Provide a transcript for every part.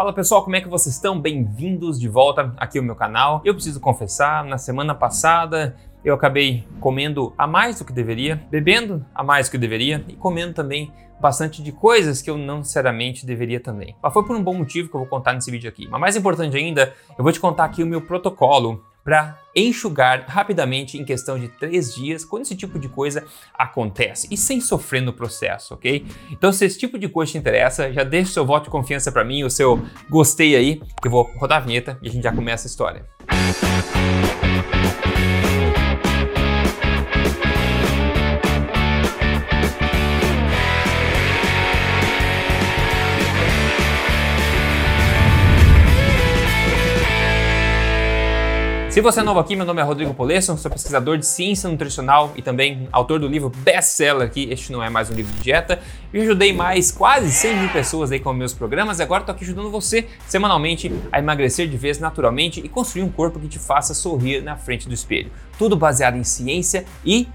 Fala pessoal, como é que vocês estão? Bem-vindos de volta aqui ao meu canal. Eu preciso confessar, na semana passada eu acabei comendo a mais do que deveria, bebendo a mais do que deveria e comendo também bastante de coisas que eu não necessariamente deveria também. Mas foi por um bom motivo que eu vou contar nesse vídeo aqui. Mas mais importante ainda, eu vou te contar aqui o meu protocolo para enxugar rapidamente em questão de três dias quando esse tipo de coisa acontece e sem sofrer no processo, ok? Então, se esse tipo de coisa te interessa, já deixa o seu voto de confiança para mim, o seu gostei aí, que eu vou rodar a vinheta e a gente já começa a história. Música Se você é novo aqui, meu nome é Rodrigo Polesso, sou pesquisador de ciência nutricional e também autor do livro best-seller aqui, Este Não É Mais Um Livro de Dieta. E ajudei mais quase 100 mil pessoas aí com meus programas e agora estou aqui ajudando você semanalmente a emagrecer de vez naturalmente e construir um corpo que te faça sorrir na frente do espelho. Tudo baseado em ciência e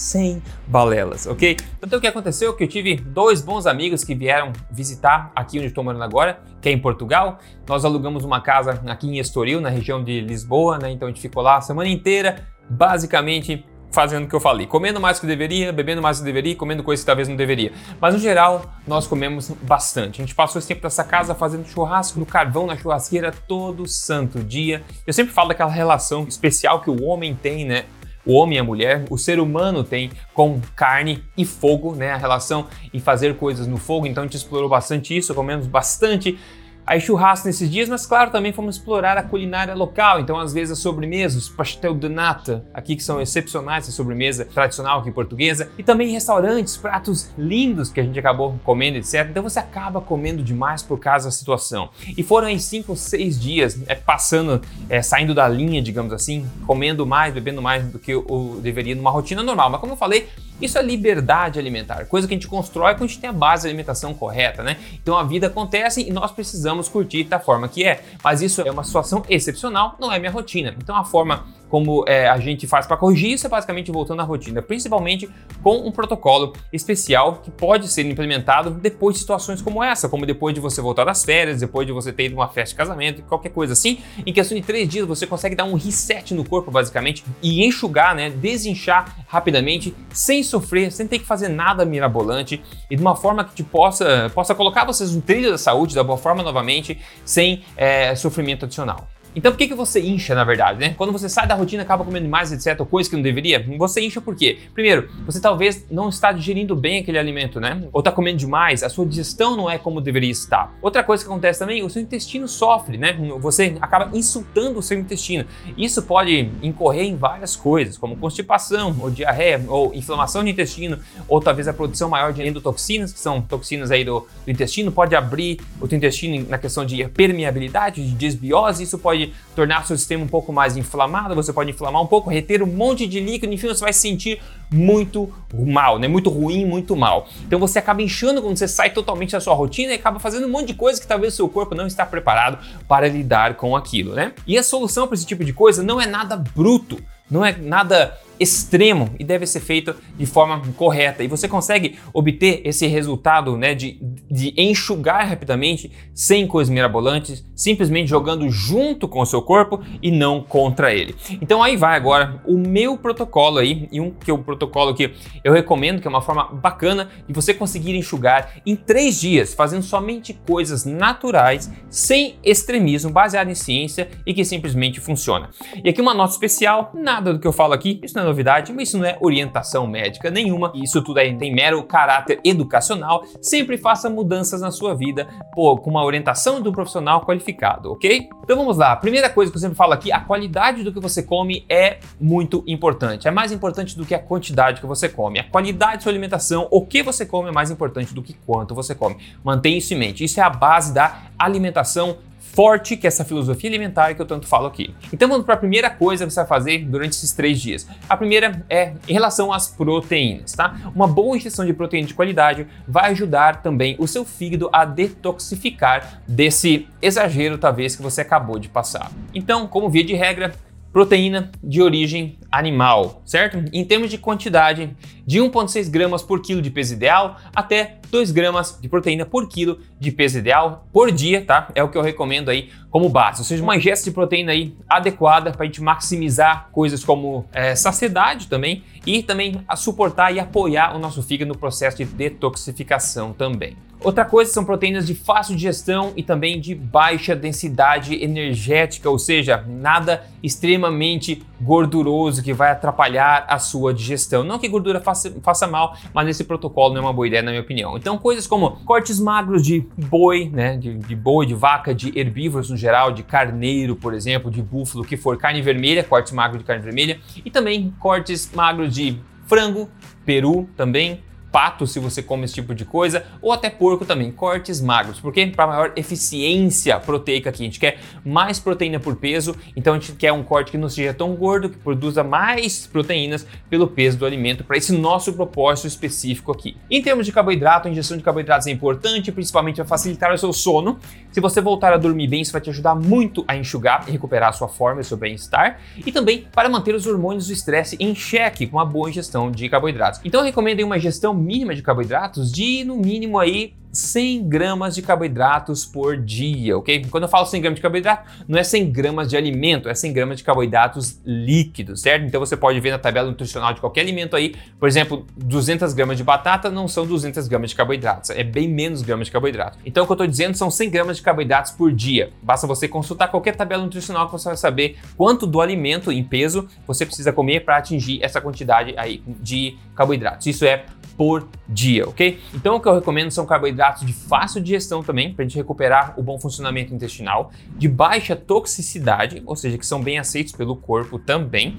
sem balelas, ok? Então o que aconteceu é que eu tive dois bons amigos que vieram visitar aqui onde estou morando agora, que é em Portugal. Nós alugamos uma casa aqui em Estoril, na região de Lisboa, né? Então a gente ficou lá a semana inteira, basicamente fazendo o que eu falei, comendo mais que deveria, bebendo mais que deveria, comendo coisas que talvez não deveria. Mas no geral, nós comemos bastante. A gente passou esse tempo nessa casa fazendo churrasco no carvão, na churrasqueira, todo santo dia. Eu sempre falo daquela relação especial que o homem tem, né? O homem e a mulher, o ser humano tem com carne e fogo, né? A relação em fazer coisas no fogo. Então a gente explorou bastante isso, comemos bastante aí churrasco nesses dias, mas claro, também fomos explorar a culinária local, então às vezes as sobremesas, pastel de nata, aqui que são excepcionais, a sobremesa tradicional aqui portuguesa, e também restaurantes, pratos lindos que a gente acabou comendo, etc. Então você acaba comendo demais por causa da situação. E foram em cinco ou seis dias, é, passando, é, saindo da linha, digamos assim, comendo mais, bebendo mais do que eu deveria numa rotina normal. Mas como eu falei, isso é liberdade alimentar, coisa que a gente constrói quando a gente tem a base de alimentação correta, né? Então a vida acontece e nós precisamos curtir da forma que é. Mas isso é uma situação excepcional, não é minha rotina. Então a forma como é, a gente faz para corrigir isso é basicamente voltando à rotina, principalmente com um protocolo especial que pode ser implementado depois de situações como essa, como depois de você voltar das férias, depois de você ter ido uma festa de casamento, qualquer coisa assim. Em questão de três dias você consegue dar um reset no corpo, basicamente, e enxugar, né, desinchar rapidamente, sem sofrer, sem ter que fazer nada mirabolante e de uma forma que te possa, possa colocar vocês no trilho da saúde da boa forma novamente, sem é, sofrimento adicional. Então por que, que você incha, na verdade, né? Quando você sai da rotina, acaba comendo mais, etc, ou coisa que não deveria, você incha por quê? Primeiro, você talvez não está digerindo bem aquele alimento, né? Ou está comendo demais, a sua digestão não é como deveria estar. Outra coisa que acontece também, o seu intestino sofre, né? Você acaba insultando o seu intestino. Isso pode incorrer em várias coisas, como constipação, ou diarreia, ou inflamação de intestino, ou talvez a produção maior de endotoxinas, que são toxinas aí do, do intestino, pode abrir o teu intestino na questão de permeabilidade, de desbiose, isso pode pode tornar seu sistema um pouco mais inflamado, você pode inflamar um pouco, reter um monte de líquido, enfim, você vai se sentir muito mal, né? Muito ruim, muito mal. Então você acaba inchando quando você sai totalmente da sua rotina e acaba fazendo um monte de coisa que talvez o seu corpo não está preparado para lidar com aquilo, né? E a solução para esse tipo de coisa não é nada bruto, não é nada extremo e deve ser feito de forma correta. E você consegue obter esse resultado né, de, de enxugar rapidamente, sem coisas mirabolantes, simplesmente jogando junto com o seu corpo e não contra ele. Então aí vai agora o meu protocolo aí, e um que é o protocolo que eu recomendo, que é uma forma bacana de você conseguir enxugar em três dias, fazendo somente coisas naturais, sem extremismo, baseado em ciência e que simplesmente funciona. E aqui uma nota especial, nada do que eu falo aqui, isso não é novidade, mas isso não é orientação médica nenhuma. Isso tudo aí tem mero caráter educacional. Sempre faça mudanças na sua vida pô, com uma orientação de um profissional qualificado, ok? Então vamos lá. Primeira coisa que eu sempre falo aqui: a qualidade do que você come é muito importante. É mais importante do que a quantidade que você come. A qualidade de sua alimentação, o que você come é mais importante do que quanto você come. Mantenha isso em mente. Isso é a base da alimentação forte que essa filosofia alimentar que eu tanto falo aqui. Então vamos para a primeira coisa que você vai fazer durante esses três dias. A primeira é em relação às proteínas, tá? Uma boa ingestão de proteína de qualidade vai ajudar também o seu fígado a detoxificar desse exagero talvez que você acabou de passar. Então, como via de regra, proteína de origem animal, certo? Em termos de quantidade, de 1,6 gramas por quilo de peso ideal até 2 gramas de proteína por quilo de peso ideal por dia, tá? É o que eu recomendo aí como base, ou seja, uma ingesta de proteína aí adequada para a gente maximizar coisas como é, saciedade também e também a suportar e apoiar o nosso fígado no processo de detoxificação também. Outra coisa são proteínas de fácil digestão e também de baixa densidade energética, ou seja, nada extremamente gorduroso que vai atrapalhar a sua digestão. Não que gordura faça, faça mal, mas esse protocolo não é uma boa ideia, na minha opinião. Então, coisas como cortes magros de boi, né, de, de boi, de vaca, de herbívoros no geral, de carneiro, por exemplo, de búfalo, que for carne vermelha, cortes magros de carne vermelha, e também cortes magros de frango, peru também, pato se você come esse tipo de coisa, ou até porco também, cortes magros, porque para maior eficiência proteica aqui, a gente quer mais proteína por peso, então a gente quer um corte que não seja tão gordo, que produza mais proteínas pelo peso do alimento para esse nosso propósito específico aqui. Em termos de carboidrato, a ingestão de carboidratos é importante, principalmente para facilitar o seu sono. Se você voltar a dormir bem, isso vai te ajudar muito a enxugar e recuperar a sua forma e seu bem-estar, e também para manter os hormônios do estresse em xeque com uma boa ingestão de carboidratos. Então eu recomendo uma ingestão mínima de carboidratos de no mínimo aí 100 gramas de carboidratos por dia, ok? Quando eu falo 100 gramas de carboidrato, não é 100 gramas de alimento, é 100 gramas de carboidratos líquidos, certo? Então você pode ver na tabela nutricional de qualquer alimento aí, por exemplo, 200 gramas de batata não são 200 gramas de carboidratos, é bem menos gramas de carboidrato. Então o que eu estou dizendo são 100 gramas de carboidratos por dia. Basta você consultar qualquer tabela nutricional que você vai saber quanto do alimento em peso você precisa comer para atingir essa quantidade aí de carboidratos. Isso é por dia, ok? Então o que eu recomendo são carboidratos de fácil digestão também, para a gente recuperar o bom funcionamento intestinal, de baixa toxicidade, ou seja, que são bem aceitos pelo corpo também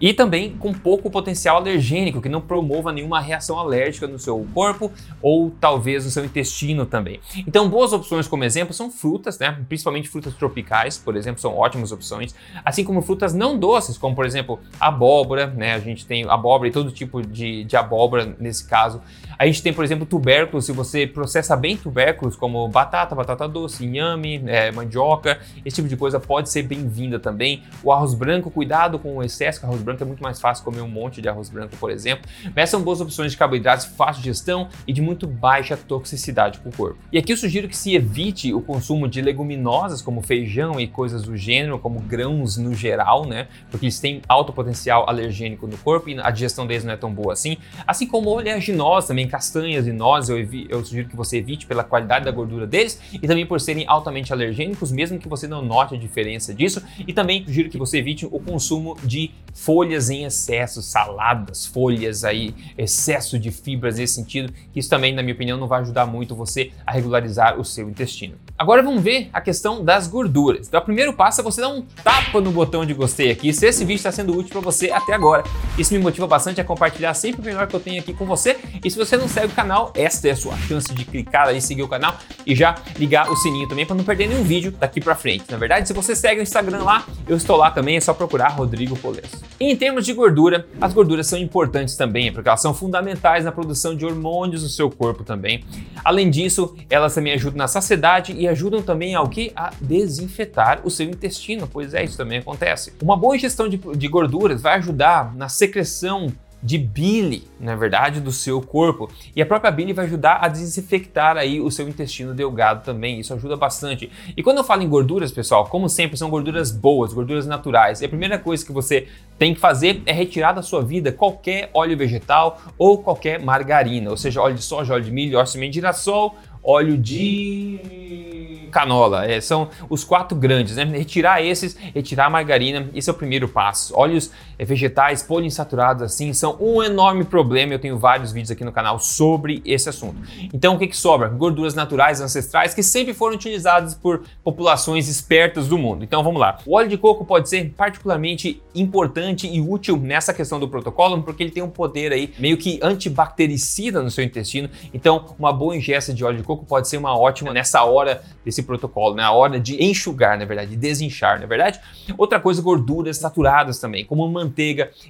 e também com pouco potencial alergênico, que não promova nenhuma reação alérgica no seu corpo ou talvez no seu intestino também. Então, boas opções como exemplo são frutas, né? principalmente frutas tropicais, por exemplo, são ótimas opções, assim como frutas não doces, como por exemplo abóbora, né? a gente tem abóbora e todo tipo de, de abóbora nesse caso. A gente tem, por exemplo, tubérculos, se você processa bem tubérculos, como batata, batata doce, inhame, é, mandioca, esse tipo de coisa pode ser bem-vinda também. O arroz branco, cuidado com o excesso, que arroz branco é muito mais fácil comer um monte de arroz branco, por exemplo. Mas são boas opções de carboidratos de fácil digestão e de muito baixa toxicidade para o corpo. E aqui eu sugiro que se evite o consumo de leguminosas, como feijão e coisas do gênero, como grãos no geral, né? Porque eles têm alto potencial alergênico no corpo e a digestão deles não é tão boa assim. Assim como oleaginosa também, castanhas e nozes, eu, eu, sugiro que você evite pela qualidade da gordura deles e também por serem altamente alergênicos, mesmo que você não note a diferença disso. E também sugiro que você evite o consumo de folhas em excesso, saladas, folhas aí, excesso de fibras nesse sentido, que isso também, na minha opinião, não vai ajudar muito você a regularizar o seu intestino. Agora vamos ver a questão das gorduras. Então, o primeiro passo é você dar um tapa no botão de gostei aqui, se esse vídeo está sendo útil para você até agora. Isso me motiva bastante a compartilhar sempre o melhor que eu tenho aqui com você. E se você não segue o canal, esta é a sua chance de clicar ali, seguir o canal e já ligar o sininho também para não perder nenhum vídeo daqui para frente. Na verdade, se você segue o Instagram lá, eu estou lá também, é só procurar Rodrigo Polesso. Em termos de gordura, as gorduras são importantes também, porque elas são fundamentais na produção de hormônios no seu corpo também. Além disso, elas também ajudam na saciedade e ajudam também ao que? A desinfetar o seu intestino, pois é, isso também acontece. Uma boa ingestão de, de gorduras vai ajudar na secreção de bile, na verdade, do seu corpo. E a própria bile vai ajudar a desinfectar aí o seu intestino delgado também. Isso ajuda bastante. E quando eu falo em gorduras, pessoal, como sempre, são gorduras boas, gorduras naturais. E a primeira coisa que você tem que fazer é retirar da sua vida qualquer óleo vegetal ou qualquer margarina, ou seja, óleo de soja, óleo de milho, óleo de semente de girassol, óleo de canola. É, são os quatro grandes, né? Retirar esses, retirar a margarina, esse é o primeiro passo. Óleos vegetais poliinsaturados assim são um enorme problema. Eu tenho vários vídeos aqui no canal sobre esse assunto. Então o que, que sobra? Gorduras naturais ancestrais que sempre foram utilizadas por populações espertas do mundo. Então vamos lá. O óleo de coco pode ser particularmente importante e útil nessa questão do protocolo porque ele tem um poder aí meio que antibactericida no seu intestino. Então uma boa ingesta de óleo de coco pode ser uma ótima nessa hora desse protocolo, na hora de enxugar, na verdade, de desinchar, na verdade. Outra coisa, gorduras saturadas também, como manteiga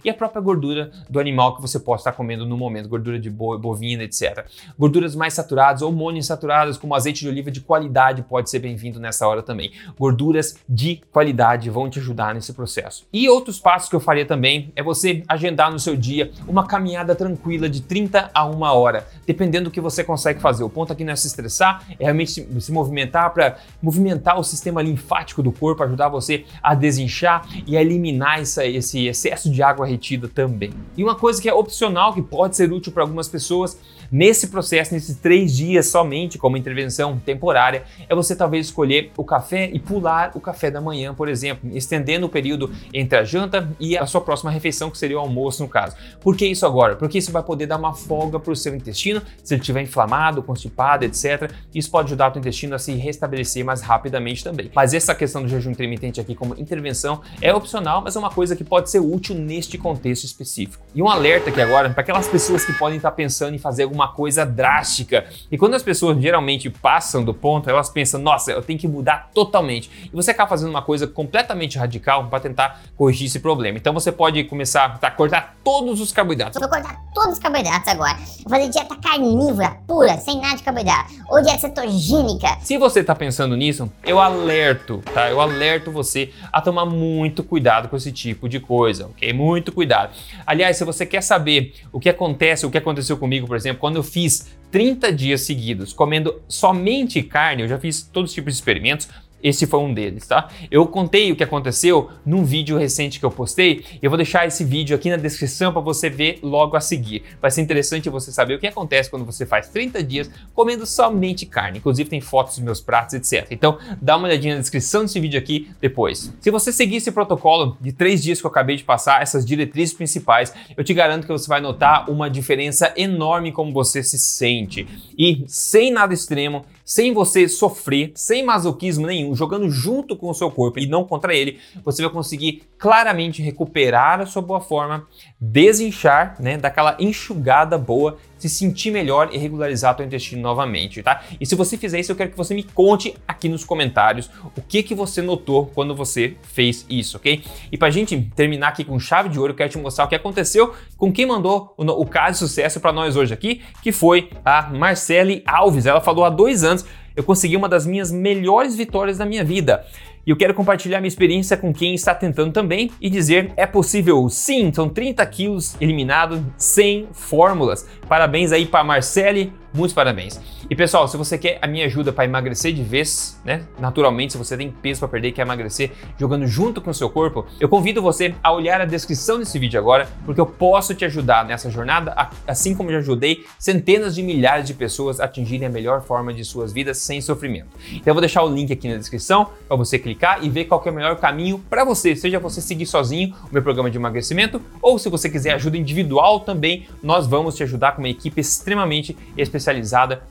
e a própria gordura do animal que você possa estar comendo no momento, gordura de boi, bovina, etc. Gorduras mais saturadas ou monoinsaturadas, como azeite de oliva de qualidade, pode ser bem-vindo nessa hora também. Gorduras de qualidade vão te ajudar nesse processo. E outros passos que eu faria também é você agendar no seu dia uma caminhada tranquila de 30 a 1 hora, dependendo do que você consegue fazer. O ponto aqui não é se estressar, é realmente se, se movimentar para movimentar o sistema linfático do corpo, ajudar você a desinchar e a eliminar essa, esse excesso de água retida também. E uma coisa que é opcional, que pode ser útil para algumas pessoas, Nesse processo, nesses três dias somente, como intervenção temporária, é você talvez escolher o café e pular o café da manhã, por exemplo, estendendo o período entre a janta e a sua próxima refeição, que seria o almoço, no caso. Por que isso agora? Porque isso vai poder dar uma folga para o seu intestino, se ele estiver inflamado, constipado, etc. Isso pode ajudar o intestino a se restabelecer mais rapidamente também. Mas essa questão do jejum intermitente aqui como intervenção é opcional, mas é uma coisa que pode ser útil neste contexto específico. E um alerta aqui agora para aquelas pessoas que podem estar pensando em fazer alguma uma coisa drástica. E quando as pessoas geralmente passam do ponto, elas pensam, nossa, eu tenho que mudar totalmente. E você acaba fazendo uma coisa completamente radical para tentar corrigir esse problema. Então você pode começar a cortar todos os carboidratos. vou cortar todos os carboidratos agora. Vou fazer dieta carnívora, pura, sem nada de carboidrato. Ou dieta cetogênica. Se você está pensando nisso, eu alerto, tá? Eu alerto você a tomar muito cuidado com esse tipo de coisa, ok? Muito cuidado. Aliás, se você quer saber o que acontece, o que aconteceu comigo, por exemplo, quando eu fiz 30 dias seguidos comendo somente carne, eu já fiz todos os tipos de experimentos, esse foi um deles, tá? Eu contei o que aconteceu num vídeo recente que eu postei. Eu vou deixar esse vídeo aqui na descrição para você ver logo a seguir. Vai ser interessante você saber o que acontece quando você faz 30 dias comendo somente carne. Inclusive tem fotos dos meus pratos, etc. Então dá uma olhadinha na descrição desse vídeo aqui depois. Se você seguir esse protocolo de três dias que eu acabei de passar, essas diretrizes principais, eu te garanto que você vai notar uma diferença enorme como você se sente. E sem nada extremo, sem você sofrer, sem masoquismo nenhum, jogando junto com o seu corpo e não contra ele, você vai conseguir claramente recuperar a sua boa forma, desinchar, né, daquela enxugada boa se sentir melhor e regularizar teu intestino novamente, tá? E se você fizer isso, eu quero que você me conte aqui nos comentários o que que você notou quando você fez isso, ok? E pra gente terminar aqui com chave de ouro, eu quero te mostrar o que aconteceu com quem mandou o, o caso de sucesso para nós hoje aqui, que foi a Marcele Alves. Ela falou há dois anos eu consegui uma das minhas melhores vitórias da minha vida. E eu quero compartilhar minha experiência com quem está tentando também e dizer: é possível sim, são 30 quilos eliminados sem fórmulas. Parabéns aí para Marcele, muitos parabéns. E pessoal, se você quer a minha ajuda para emagrecer de vez, né? Naturalmente, se você tem peso para perder e quer emagrecer jogando junto com o seu corpo, eu convido você a olhar a descrição desse vídeo agora, porque eu posso te ajudar nessa jornada, assim como já ajudei centenas de milhares de pessoas a atingirem a melhor forma de suas vidas sem sofrimento. Então eu vou deixar o link aqui na descrição para você clicar e ver qual é o melhor caminho para você, seja você seguir sozinho o meu programa de emagrecimento ou se você quiser ajuda individual também, nós vamos te ajudar com uma equipe extremamente especializada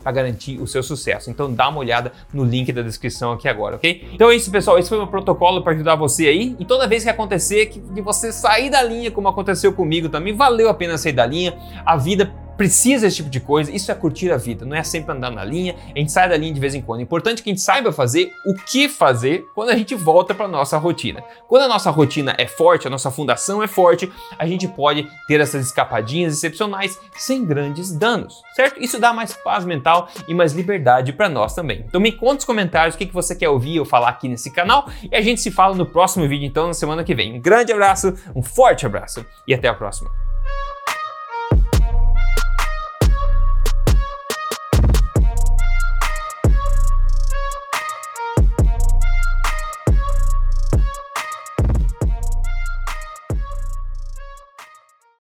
para garantir o seu sucesso. Então dá uma olhada no link da descrição aqui agora, ok? Então é isso, pessoal. Esse foi o meu protocolo para ajudar você aí. E toda vez que acontecer que você sair da linha, como aconteceu comigo também, valeu a pena sair da linha. A vida precisa desse tipo de coisa, isso é curtir a vida, não é sempre andar na linha, a gente sai da linha de vez em quando. É importante que a gente saiba fazer o que fazer quando a gente volta para nossa rotina. Quando a nossa rotina é forte, a nossa fundação é forte, a gente pode ter essas escapadinhas excepcionais sem grandes danos, certo? Isso dá mais paz mental e mais liberdade para nós também. Então me conta nos comentários o que você quer ouvir eu falar aqui nesse canal e a gente se fala no próximo vídeo então na semana que vem. Um grande abraço, um forte abraço e até a próxima.